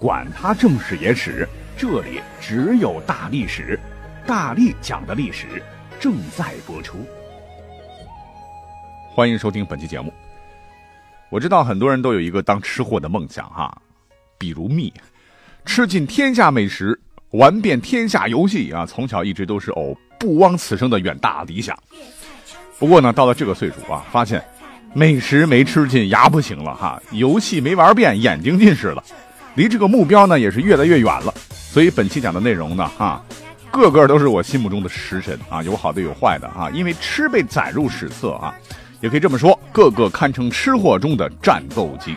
管他正史野史。这里只有大历史，大力讲的历史正在播出。欢迎收听本期节目。我知道很多人都有一个当吃货的梦想哈，比如蜜，吃尽天下美食，玩遍天下游戏啊，从小一直都是哦不枉此生的远大理想。不过呢，到了这个岁数啊，发现美食没吃尽牙不行了哈，游戏没玩遍眼睛近视了，离这个目标呢也是越来越远了。所以本期讲的内容呢，哈，个个都是我心目中的食神啊，有好的有坏的啊，因为吃被载入史册啊，也可以这么说，个个堪称吃货中的战斗机。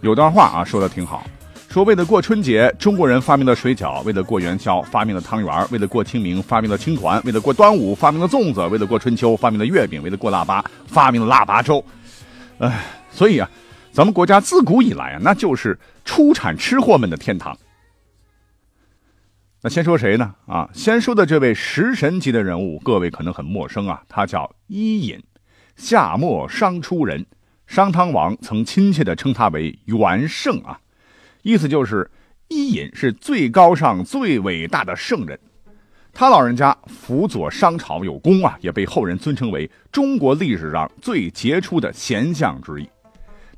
有段话啊，说的挺好，说为了过春节，中国人发明了水饺；为了过元宵，发明了汤圆；为了过清明，发明了青团；为了过端午，发明了粽子；为了过春秋，发明了月饼；为了过腊八，发明了腊八粥。哎，所以啊，咱们国家自古以来啊，那就是出产吃货们的天堂。那先说谁呢？啊，先说的这位食神级的人物，各位可能很陌生啊，他叫伊尹，夏末商初人，商汤王曾亲切地称他为元圣啊，意思就是伊尹是最高尚、最伟大的圣人。他老人家辅佐商朝有功啊，也被后人尊称为中国历史上最杰出的贤相之一。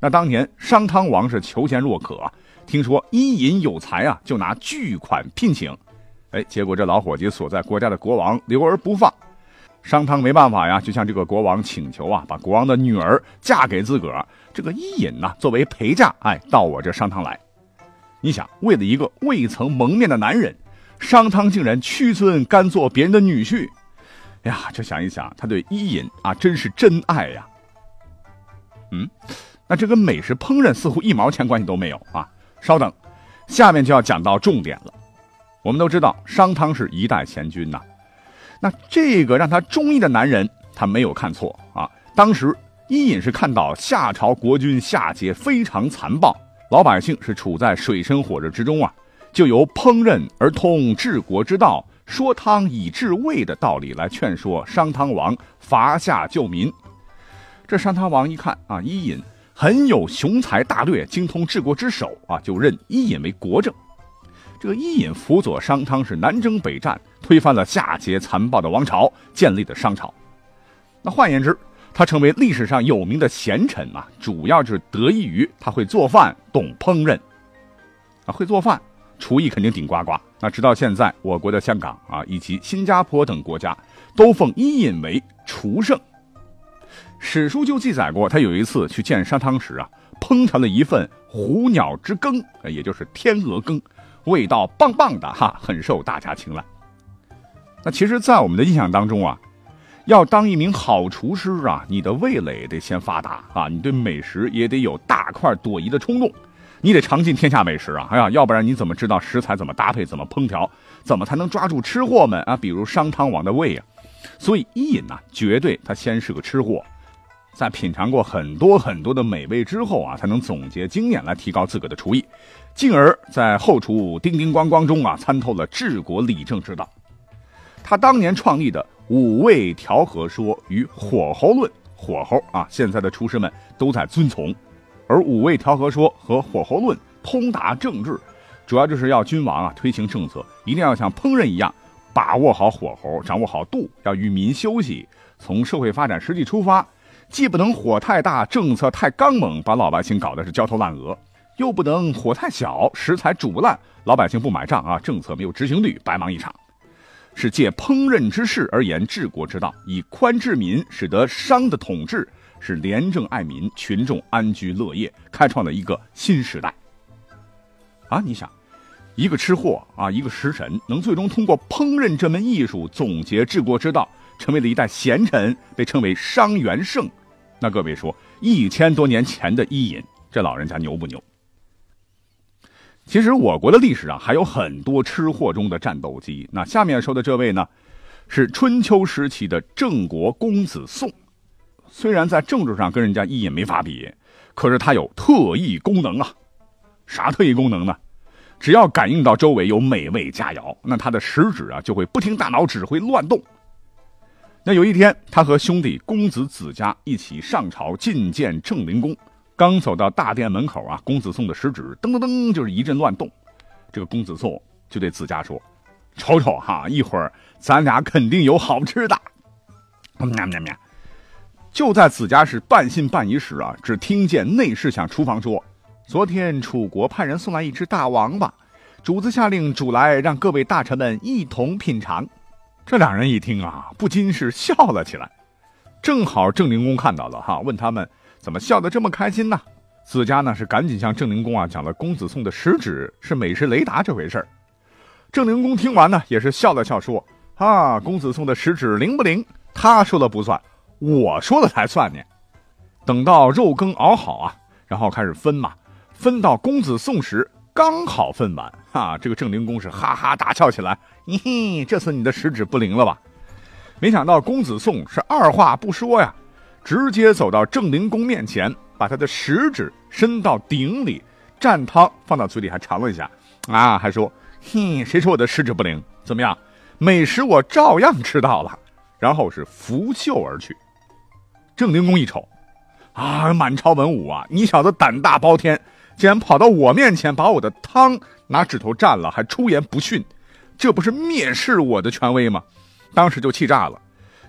那当年商汤王是求贤若渴，听说伊尹有才啊，就拿巨款聘请。哎，结果这老伙计所在国家的国王留而不放，商汤没办法呀，就向这个国王请求啊，把国王的女儿嫁给自个儿。这个伊尹呢，作为陪嫁，哎，到我这商汤来。你想，为了一个未曾蒙面的男人，商汤竟然屈尊甘做别人的女婿。哎呀，这想一想，他对伊尹啊，真是真爱呀。嗯，那这跟美食烹饪似乎一毛钱关系都没有啊。稍等，下面就要讲到重点了。我们都知道商汤是一代贤君呐，那这个让他中意的男人，他没有看错啊。当时伊尹是看到夏朝国君夏桀非常残暴，老百姓是处在水深火热之中啊，就由烹饪而通治国之道，说汤以治胃的道理来劝说商汤王伐夏救民。这商汤王一看啊，伊尹很有雄才大略，精通治国之手啊，就任伊尹为国政。这个伊尹辅佐商汤是南征北战，推翻了夏桀残暴的王朝，建立的商朝。那换言之，他成为历史上有名的贤臣啊，主要就是得益于他会做饭，懂烹饪。啊，会做饭，厨艺肯定顶呱呱。那直到现在，我国的香港啊，以及新加坡等国家，都奉伊尹为厨圣。史书就记载过，他有一次去见商汤时啊，烹调了一份虎鸟之羹，也就是天鹅羹。味道棒棒的哈，很受大家青睐。那其实，在我们的印象当中啊，要当一名好厨师啊，你的味蕾得先发达啊，你对美食也得有大快朵颐的冲动，你得尝尽天下美食啊，哎呀，要不然你怎么知道食材怎么搭配、怎么烹调，怎么才能抓住吃货们啊？比如商汤王的胃啊。所以伊尹呐，绝对他先是个吃货，在品尝过很多很多的美味之后啊，才能总结经验来提高自个的厨艺。进而，在后厨叮叮咣咣中啊，参透了治国理政之道。他当年创立的五味调和说与火候论，火候啊，现在的厨师们都在遵从。而五味调和说和火候论通达政治，主要就是要君王啊推行政策，一定要像烹饪一样，把握好火候，掌握好度，要与民休息，从社会发展实际出发，既不能火太大，政策太刚猛，把老百姓搞得是焦头烂额。又不能火太小，食材煮不烂，老百姓不买账啊！政策没有执行率，白忙一场。是借烹饪之事而言治国之道，以宽治民，使得商的统治是廉政爱民，群众安居乐业，开创了一个新时代。啊，你想，一个吃货啊，一个食神，能最终通过烹饪这门艺术总结治国之道，成为了一代贤臣，被称为商元圣。那各位说，一千多年前的伊尹，这老人家牛不牛？其实我国的历史上还有很多吃货中的战斗机。那下面说的这位呢，是春秋时期的郑国公子宋。虽然在政治上跟人家伊尹没法比，可是他有特异功能啊。啥特异功能呢？只要感应到周围有美味佳肴，那他的食指啊就会不听大脑指挥乱动。那有一天，他和兄弟公子子家一起上朝觐见郑灵公。刚走到大殿门口啊，公子宋的食指噔噔噔就是一阵乱动。这个公子宋就对子家说：“瞅瞅哈，一会儿咱俩肯定有好吃的。”喵喵喵！就在子家是半信半疑时啊，只听见内侍向厨房说：“昨天楚国派人送来一只大王八，主子下令煮来，让各位大臣们一同品尝。”这两人一听啊，不禁是笑了起来。正好郑灵公看到了哈，问他们。怎么笑得这么开心呢？子家呢是赶紧向郑灵公啊讲了公子宋的食指是美食雷达这回事儿。郑灵公听完呢也是笑了笑说：“啊，公子宋的食指灵不灵？他说了不算，我说了才算呢。”等到肉羹熬好啊，然后开始分嘛，分到公子宋时刚好分完啊，这个郑灵公是哈哈大笑起来：“嘿嘿，这次你的食指不灵了吧？”没想到公子宋是二话不说呀。直接走到郑灵公面前，把他的食指伸到鼎里，蘸汤放到嘴里，还尝了一下，啊，还说：“嘿，谁说我的食指不灵？怎么样，美食我照样吃到了。”然后是拂袖而去。郑灵公一瞅，啊，满朝文武啊，你小子胆大包天，竟然跑到我面前，把我的汤拿指头蘸了，还出言不逊，这不是蔑视我的权威吗？当时就气炸了。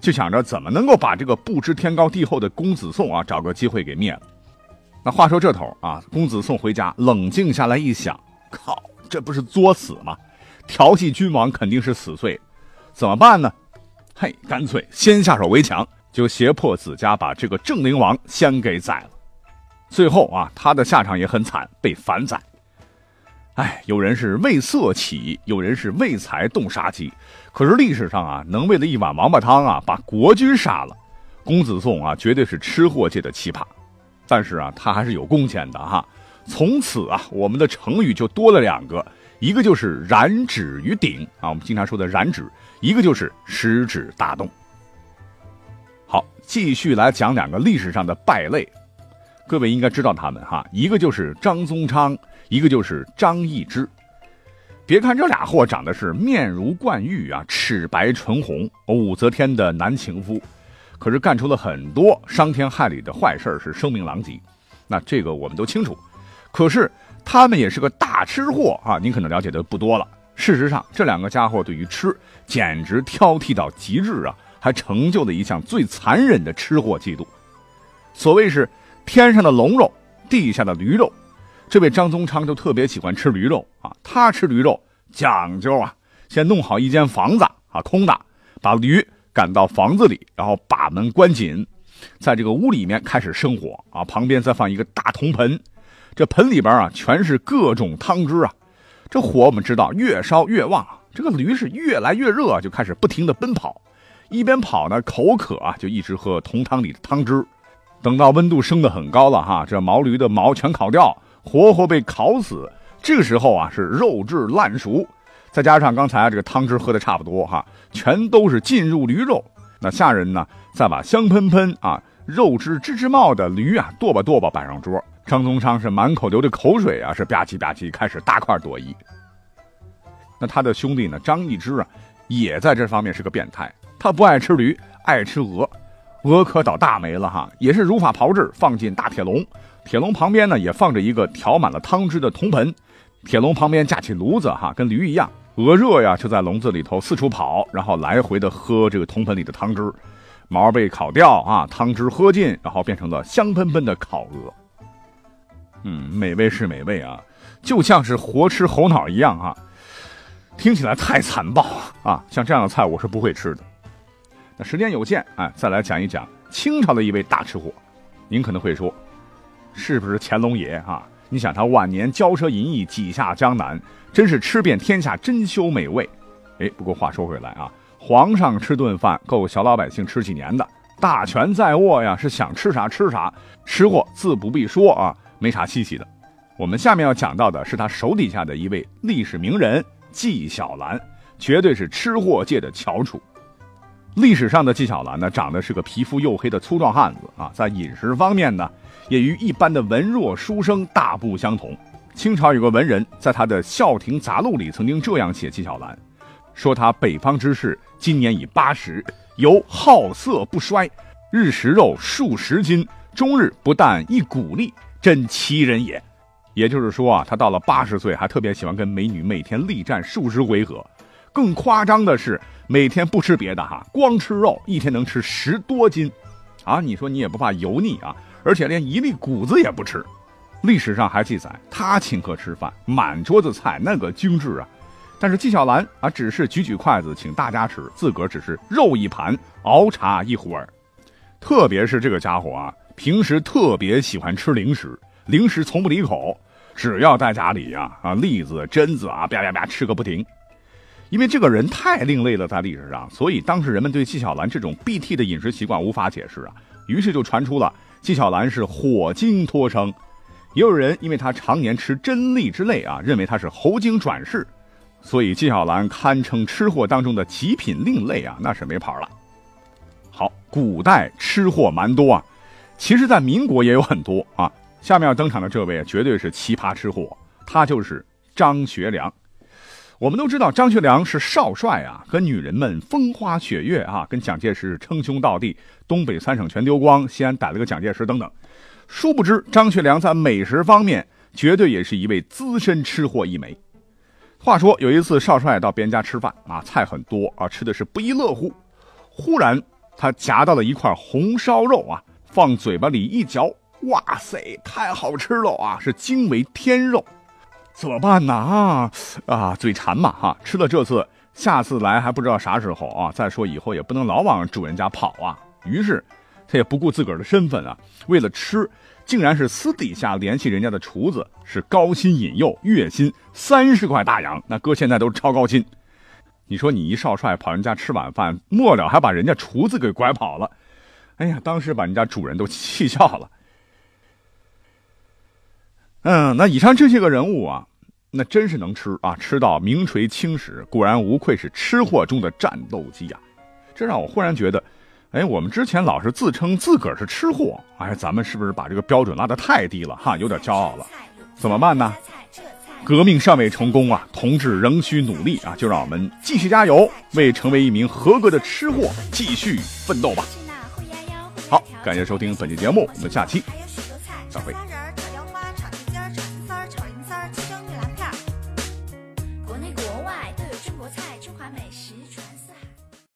就想着怎么能够把这个不知天高地厚的公子宋啊找个机会给灭了。那话说这头啊，公子宋回家冷静下来一想，靠，这不是作死吗？调戏君王肯定是死罪，怎么办呢？嘿，干脆先下手为强，就胁迫子家把这个郑灵王先给宰了。最后啊，他的下场也很惨，被反宰。哎，有人是为色起，有人是为财动杀机。可是历史上啊，能为了一碗王八汤啊把国君杀了，公子宋啊绝对是吃货界的奇葩。但是啊，他还是有贡献的哈。从此啊，我们的成语就多了两个，一个就是染指于鼎啊，我们经常说的染指；一个就是食指大动。好，继续来讲两个历史上的败类，各位应该知道他们哈，一个就是张宗昌。一个就是张易之，别看这俩货长得是面如冠玉啊，齿白唇红，武则天的男情夫，可是干出了很多伤天害理的坏事是声名狼藉。那这个我们都清楚，可是他们也是个大吃货啊，您可能了解的不多了。事实上，这两个家伙对于吃简直挑剔到极致啊，还成就了一项最残忍的吃货记录。所谓是天上的龙肉，地下的驴肉。这位张宗昌就特别喜欢吃驴肉啊，他吃驴肉讲究啊，先弄好一间房子啊，空的，把驴赶到房子里，然后把门关紧，在这个屋里面开始生火啊，旁边再放一个大铜盆，这盆里边啊全是各种汤汁啊，这火我们知道越烧越旺，这个驴是越来越热，就开始不停的奔跑，一边跑呢口渴啊，就一直喝铜汤里的汤汁，等到温度升得很高了哈，这毛驴的毛全烤掉。活活被烤死，这个时候啊是肉质烂熟，再加上刚才这个汤汁喝的差不多哈，全都是浸入驴肉。那下人呢，再把香喷喷啊、肉汁吱吱冒的驴啊剁吧剁吧摆上桌。张宗昌是满口流着口水啊，是吧唧吧唧开始大块朵颐。那他的兄弟呢，张易之啊，也在这方面是个变态，他不爱吃驴，爱吃鹅，鹅可倒大霉了哈，也是如法炮制，放进大铁笼。铁笼旁边呢，也放着一个调满了汤汁的铜盆，铁笼旁边架起炉子，哈，跟驴一样，鹅热呀就在笼子里头四处跑，然后来回的喝这个铜盆里的汤汁，毛被烤掉啊，汤汁喝尽，然后变成了香喷喷的烤鹅。嗯，美味是美味啊，就像是活吃猴脑一样啊，听起来太残暴啊，像这样的菜我是不会吃的。那时间有限，哎，再来讲一讲清朝的一位大吃货，您可能会说。是不是乾隆爷啊？你想他晚年骄奢淫逸，几下江南，真是吃遍天下珍馐美味。哎，不过话说回来啊，皇上吃顿饭够小老百姓吃几年的，大权在握呀，是想吃啥吃啥，吃货自不必说啊，没啥稀奇的。我们下面要讲到的是他手底下的一位历史名人纪晓岚，绝对是吃货界的翘楚。历史上的纪晓岚呢，长得是个皮肤黝黑的粗壮汉子啊，在饮食方面呢，也与一般的文弱书生大不相同。清朝有个文人在他的《孝亭杂录》里曾经这样写纪晓岚，说他北方之士，今年已八十，犹好色不衰，日食肉数十斤，终日不但一鼓励，真奇人也。也就是说啊，他到了八十岁，还特别喜欢跟美女每天力战数十回合。更夸张的是，每天不吃别的哈，光吃肉，一天能吃十多斤，啊，你说你也不怕油腻啊？而且连一粒谷子也不吃。历史上还记载，他请客吃饭，满桌子菜，那个精致啊。但是纪晓岚啊，只是举举筷子请大家吃，自个儿只是肉一盘，熬茶一壶儿。特别是这个家伙啊，平时特别喜欢吃零食，零食从不离口。只要在家里呀，啊，栗子、榛子啊，啪啪啪吃个不停。因为这个人太另类了，在历史上，所以当时人们对纪晓岚这种 BT 的饮食习惯无法解释啊，于是就传出了纪晓岚是火精脱生。也有人因为他常年吃真栗之类啊，认为他是猴精转世，所以纪晓岚堪称吃货当中的极品另类啊，那是没跑了。好，古代吃货蛮多啊，其实在民国也有很多啊。下面要登场的这位绝对是奇葩吃货，他就是张学良。我们都知道张学良是少帅啊，跟女人们风花雪月啊，跟蒋介石称兄道弟，东北三省全丢光，西安逮了个蒋介石等等。殊不知张学良在美食方面绝对也是一位资深吃货一枚。话说有一次少帅到别人家吃饭啊，菜很多啊，吃的是不亦乐乎。忽然他夹到了一块红烧肉啊，放嘴巴里一嚼。哇塞，太好吃了啊！是惊为天肉，怎么办呢？啊啊，嘴馋嘛哈！吃了这次，下次来还不知道啥时候啊！再说以后也不能老往主人家跑啊。于是他也不顾自个儿的身份啊，为了吃，竟然是私底下联系人家的厨子，是高薪引诱，月薪三十块大洋。那搁现在都是超高薪。你说你一少帅跑人家吃晚饭，末了还把人家厨子给拐跑了，哎呀，当时把人家主人都气笑了。嗯，那以上这些个人物啊，那真是能吃啊，吃到名垂青史，果然无愧是吃货中的战斗机呀！这让我忽然觉得，哎，我们之前老是自称自个儿是吃货，哎，咱们是不是把这个标准拉得太低了哈？有点骄傲了，怎么办呢？革命尚未成功啊，同志仍需努力啊！就让我们继续加油，为成为一名合格的吃货继续奋斗吧！好，感谢收听本期节目，我们下期再会。